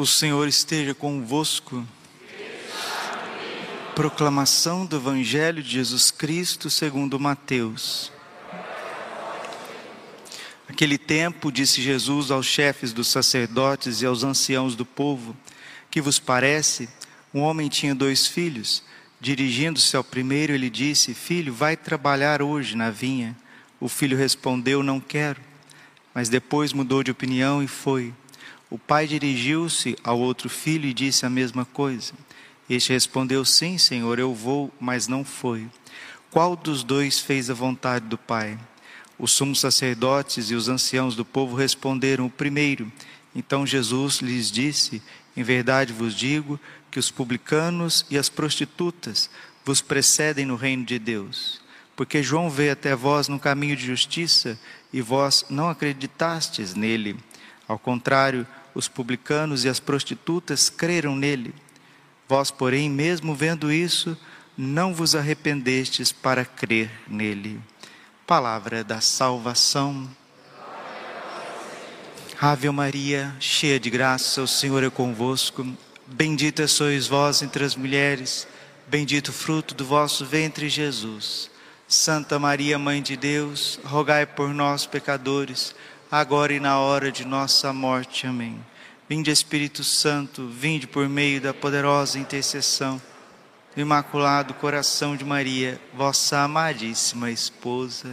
O Senhor esteja convosco. Proclamação do Evangelho de Jesus Cristo segundo Mateus. Naquele tempo, disse Jesus aos chefes dos sacerdotes e aos anciãos do povo: Que vos parece? Um homem tinha dois filhos. Dirigindo-se ao primeiro, ele disse: Filho, vai trabalhar hoje na vinha. O filho respondeu: Não quero. Mas depois mudou de opinião e foi. O pai dirigiu-se ao outro filho e disse a mesma coisa. Este respondeu: Sim, senhor, eu vou, mas não foi. Qual dos dois fez a vontade do pai? Os sumos sacerdotes e os anciãos do povo responderam: O primeiro. Então Jesus lhes disse: Em verdade vos digo que os publicanos e as prostitutas vos precedem no reino de Deus. Porque João veio até vós no caminho de justiça e vós não acreditastes nele. Ao contrário, os publicanos e as prostitutas creram nele. Vós, porém, mesmo vendo isso, não vos arrependestes para crer nele. Palavra da salvação. Ave Maria, cheia de graça, o Senhor é convosco. Bendita sois vós entre as mulheres, bendito o fruto do vosso ventre, Jesus. Santa Maria, Mãe de Deus, rogai por nós, pecadores agora e na hora de nossa morte. Amém. Vinde Espírito Santo, vinde por meio da poderosa intercessão do Imaculado Coração de Maria, vossa amadíssima esposa.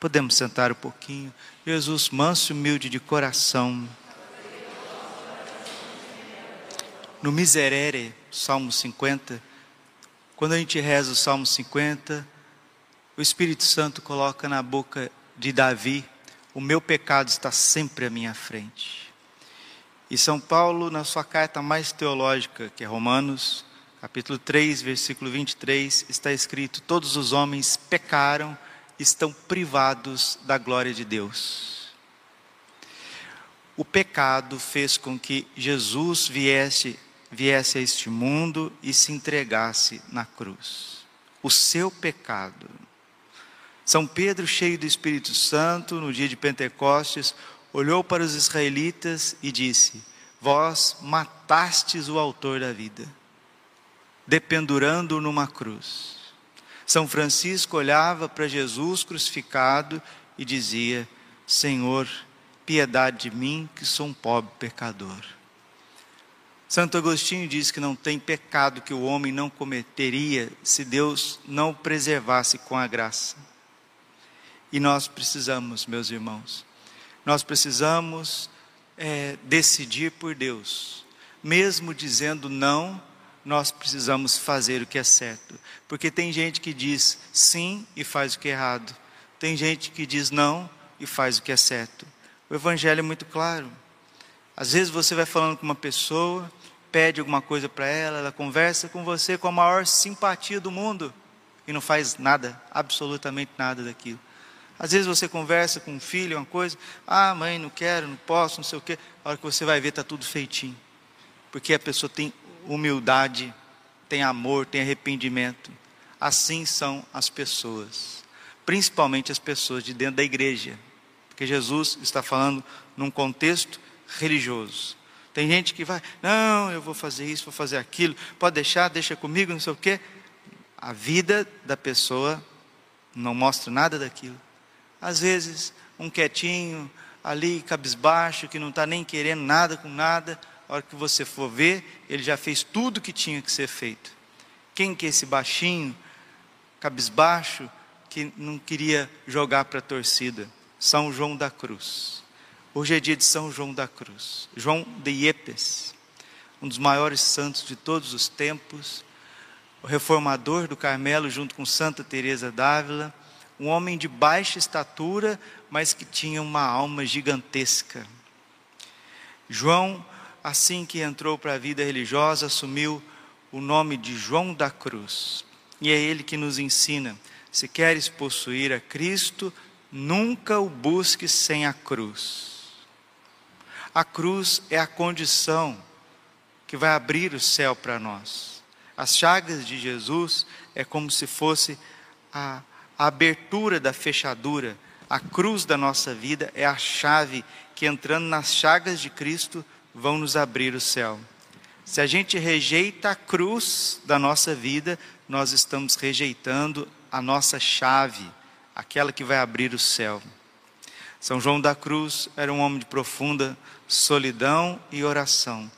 Podemos sentar um pouquinho. Jesus, manso e humilde de coração. No Miserere, Salmo 50, quando a gente reza o Salmo 50, o Espírito Santo coloca na boca de Davi o meu pecado está sempre à minha frente. E São Paulo, na sua carta mais teológica, que é Romanos, capítulo 3, versículo 23, está escrito: Todos os homens pecaram, estão privados da glória de Deus. O pecado fez com que Jesus viesse, viesse a este mundo e se entregasse na cruz. O seu pecado são Pedro, cheio do Espírito Santo, no dia de Pentecostes, olhou para os israelitas e disse: Vós matastes o autor da vida, dependurando-o numa cruz. São Francisco olhava para Jesus crucificado e dizia: Senhor, piedade de mim, que sou um pobre pecador. Santo Agostinho diz que não tem pecado que o homem não cometeria se Deus não o preservasse com a graça. E nós precisamos, meus irmãos, nós precisamos é, decidir por Deus. Mesmo dizendo não, nós precisamos fazer o que é certo. Porque tem gente que diz sim e faz o que é errado. Tem gente que diz não e faz o que é certo. O Evangelho é muito claro. Às vezes você vai falando com uma pessoa, pede alguma coisa para ela, ela conversa com você com a maior simpatia do mundo e não faz nada, absolutamente nada daquilo. Às vezes você conversa com um filho, uma coisa, ah, mãe, não quero, não posso, não sei o quê. A hora que você vai ver, está tudo feitinho. Porque a pessoa tem humildade, tem amor, tem arrependimento. Assim são as pessoas, principalmente as pessoas de dentro da igreja. Porque Jesus está falando num contexto religioso. Tem gente que vai, não, eu vou fazer isso, vou fazer aquilo, pode deixar, deixa comigo, não sei o quê. A vida da pessoa não mostra nada daquilo. Às vezes, um quietinho, ali, cabisbaixo, que não está nem querendo nada com nada, a hora que você for ver, ele já fez tudo que tinha que ser feito. Quem que é esse baixinho, cabisbaixo, que não queria jogar para a torcida? São João da Cruz. Hoje é dia de São João da Cruz. João de Iepes, um dos maiores santos de todos os tempos, o reformador do Carmelo junto com Santa Teresa d'Ávila, um homem de baixa estatura, mas que tinha uma alma gigantesca. João, assim que entrou para a vida religiosa, assumiu o nome de João da Cruz. E é ele que nos ensina: se queres possuir a Cristo, nunca o busques sem a cruz. A cruz é a condição que vai abrir o céu para nós. As chagas de Jesus é como se fosse a a abertura da fechadura, a cruz da nossa vida é a chave que entrando nas chagas de Cristo vão nos abrir o céu. Se a gente rejeita a cruz da nossa vida, nós estamos rejeitando a nossa chave, aquela que vai abrir o céu. São João da Cruz era um homem de profunda solidão e oração,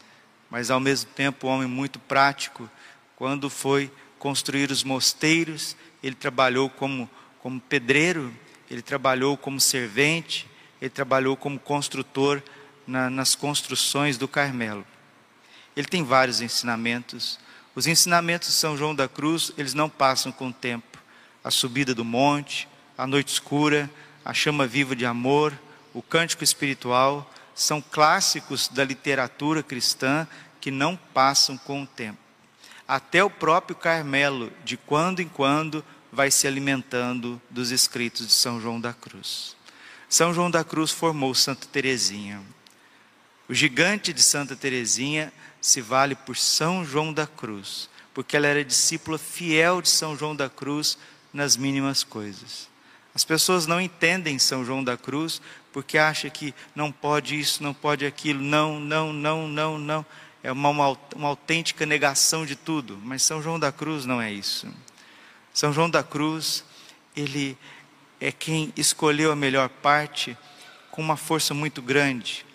mas ao mesmo tempo um homem muito prático. Quando foi construir os mosteiros, ele trabalhou como, como pedreiro, ele trabalhou como servente, ele trabalhou como construtor na, nas construções do Carmelo. Ele tem vários ensinamentos. Os ensinamentos de São João da Cruz, eles não passam com o tempo. A subida do monte, a noite escura, a chama viva de amor, o cântico espiritual, são clássicos da literatura cristã que não passam com o tempo. Até o próprio Carmelo, de quando em quando, vai se alimentando dos escritos de São João da Cruz. São João da Cruz formou Santa Teresinha. O gigante de Santa Teresinha se vale por São João da Cruz, porque ela era discípula fiel de São João da Cruz nas mínimas coisas. As pessoas não entendem São João da Cruz porque acham que não pode isso, não pode aquilo, não, não, não, não, não. É uma, uma, uma autêntica negação de tudo, mas São João da Cruz não é isso. São João da Cruz, ele é quem escolheu a melhor parte com uma força muito grande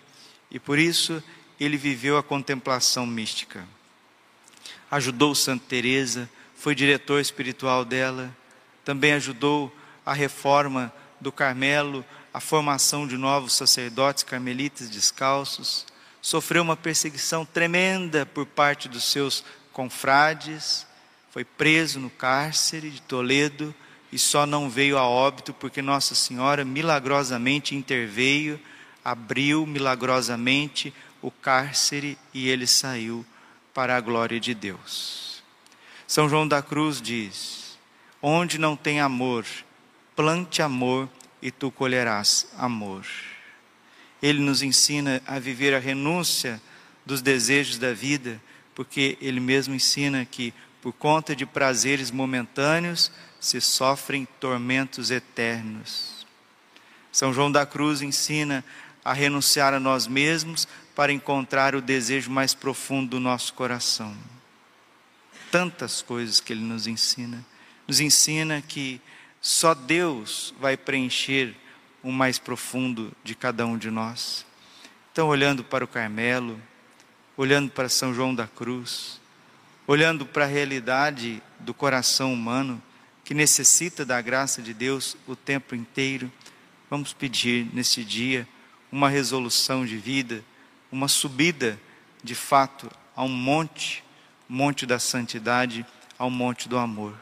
e por isso ele viveu a contemplação mística. Ajudou Santa Teresa, foi diretor espiritual dela, também ajudou a reforma do Carmelo, a formação de novos sacerdotes carmelitas descalços, sofreu uma perseguição tremenda por parte dos seus confrades, foi preso no cárcere de Toledo e só não veio a óbito porque Nossa Senhora milagrosamente interveio, abriu milagrosamente o cárcere e ele saiu para a glória de Deus. São João da Cruz diz: Onde não tem amor, plante amor e tu colherás amor. Ele nos ensina a viver a renúncia dos desejos da vida, porque ele mesmo ensina que por conta de prazeres momentâneos se sofrem tormentos eternos. São João da Cruz ensina a renunciar a nós mesmos para encontrar o desejo mais profundo do nosso coração. Tantas coisas que ele nos ensina. Nos ensina que só Deus vai preencher o mais profundo de cada um de nós. Então, olhando para o Carmelo, olhando para São João da Cruz, olhando para a realidade do coração humano, que necessita da graça de Deus o tempo inteiro, vamos pedir nesse dia uma resolução de vida, uma subida de fato a um monte, monte da santidade, ao monte do amor.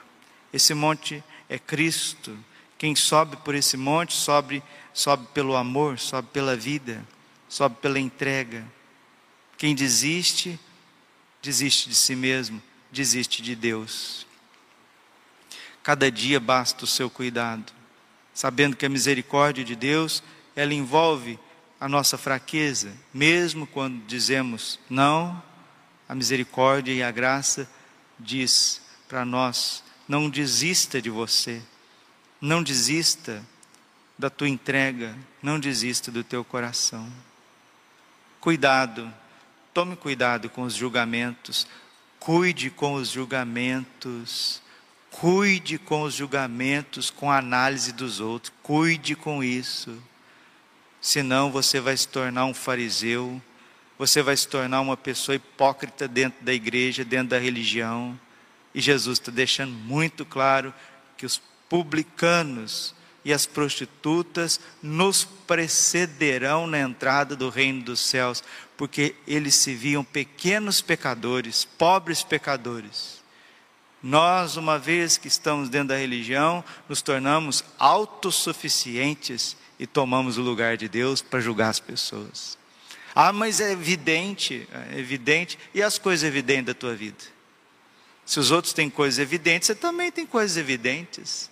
Esse monte é Cristo. Quem sobe por esse monte sobe, sobe pelo amor, sobe pela vida, sobe pela entrega. Quem desiste, desiste de si mesmo, desiste de Deus. Cada dia basta o seu cuidado, sabendo que a misericórdia de Deus, ela envolve a nossa fraqueza, mesmo quando dizemos não, a misericórdia e a graça diz para nós não desista de você. Não desista da tua entrega. Não desista do teu coração. Cuidado. Tome cuidado com os julgamentos. Cuide com os julgamentos. Cuide com os julgamentos, com a análise dos outros. Cuide com isso. Senão você vai se tornar um fariseu. Você vai se tornar uma pessoa hipócrita dentro da igreja, dentro da religião e Jesus está deixando muito claro que os publicanos e as prostitutas nos precederão na entrada do reino dos céus, porque eles se viam pequenos pecadores, pobres pecadores. Nós, uma vez que estamos dentro da religião, nos tornamos autossuficientes e tomamos o lugar de Deus para julgar as pessoas. Ah, mas é evidente, é evidente. E as coisas evidentes da tua vida? Se os outros têm coisas evidentes, você também tem coisas evidentes.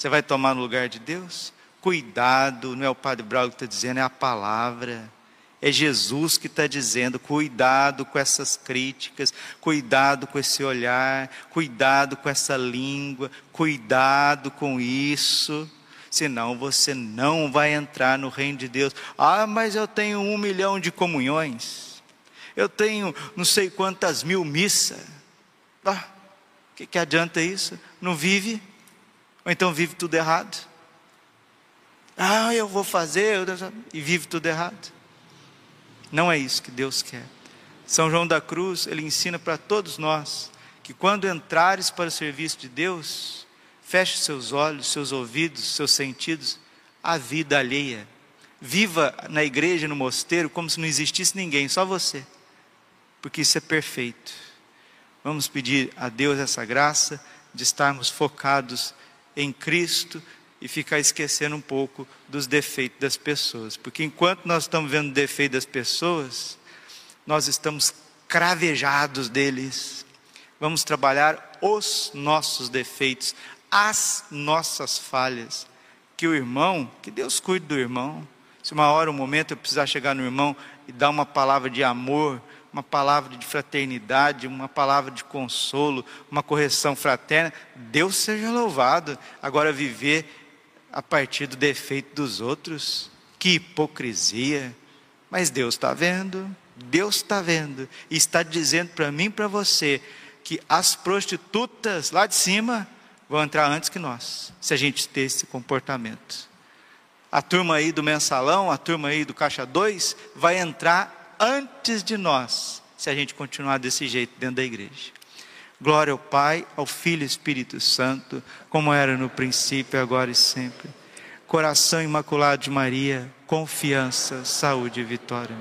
Você vai tomar no lugar de Deus? Cuidado, não é o Padre Braulio que está dizendo, é a palavra. É Jesus que está dizendo: cuidado com essas críticas, cuidado com esse olhar, cuidado com essa língua, cuidado com isso, senão você não vai entrar no reino de Deus. Ah, mas eu tenho um milhão de comunhões, eu tenho não sei quantas mil missas. Ah, o que, que adianta isso? Não vive? Ou então vive tudo errado? Ah, eu vou fazer, e vive tudo errado. Não é isso que Deus quer. São João da Cruz, ele ensina para todos nós que quando entrares para o serviço de Deus, feche seus olhos, seus ouvidos, seus sentidos à vida alheia. Viva na igreja, no mosteiro, como se não existisse ninguém, só você. Porque isso é perfeito. Vamos pedir a Deus essa graça de estarmos focados em Cristo e ficar esquecendo um pouco dos defeitos das pessoas. Porque enquanto nós estamos vendo o defeito das pessoas, nós estamos cravejados deles. Vamos trabalhar os nossos defeitos, as nossas falhas. Que o irmão, que Deus cuide do irmão. Se uma hora, um momento eu precisar chegar no irmão e dar uma palavra de amor, uma palavra de fraternidade, uma palavra de consolo, uma correção fraterna, Deus seja louvado. Agora, viver a partir do defeito dos outros, que hipocrisia. Mas Deus está vendo, Deus está vendo, e está dizendo para mim e para você que as prostitutas lá de cima vão entrar antes que nós, se a gente ter esse comportamento. A turma aí do mensalão, a turma aí do caixa 2, vai entrar antes de nós, se a gente continuar desse jeito dentro da igreja. Glória ao Pai, ao Filho e Espírito Santo, como era no princípio, agora e sempre. Coração imaculado de Maria, confiança, saúde e vitória.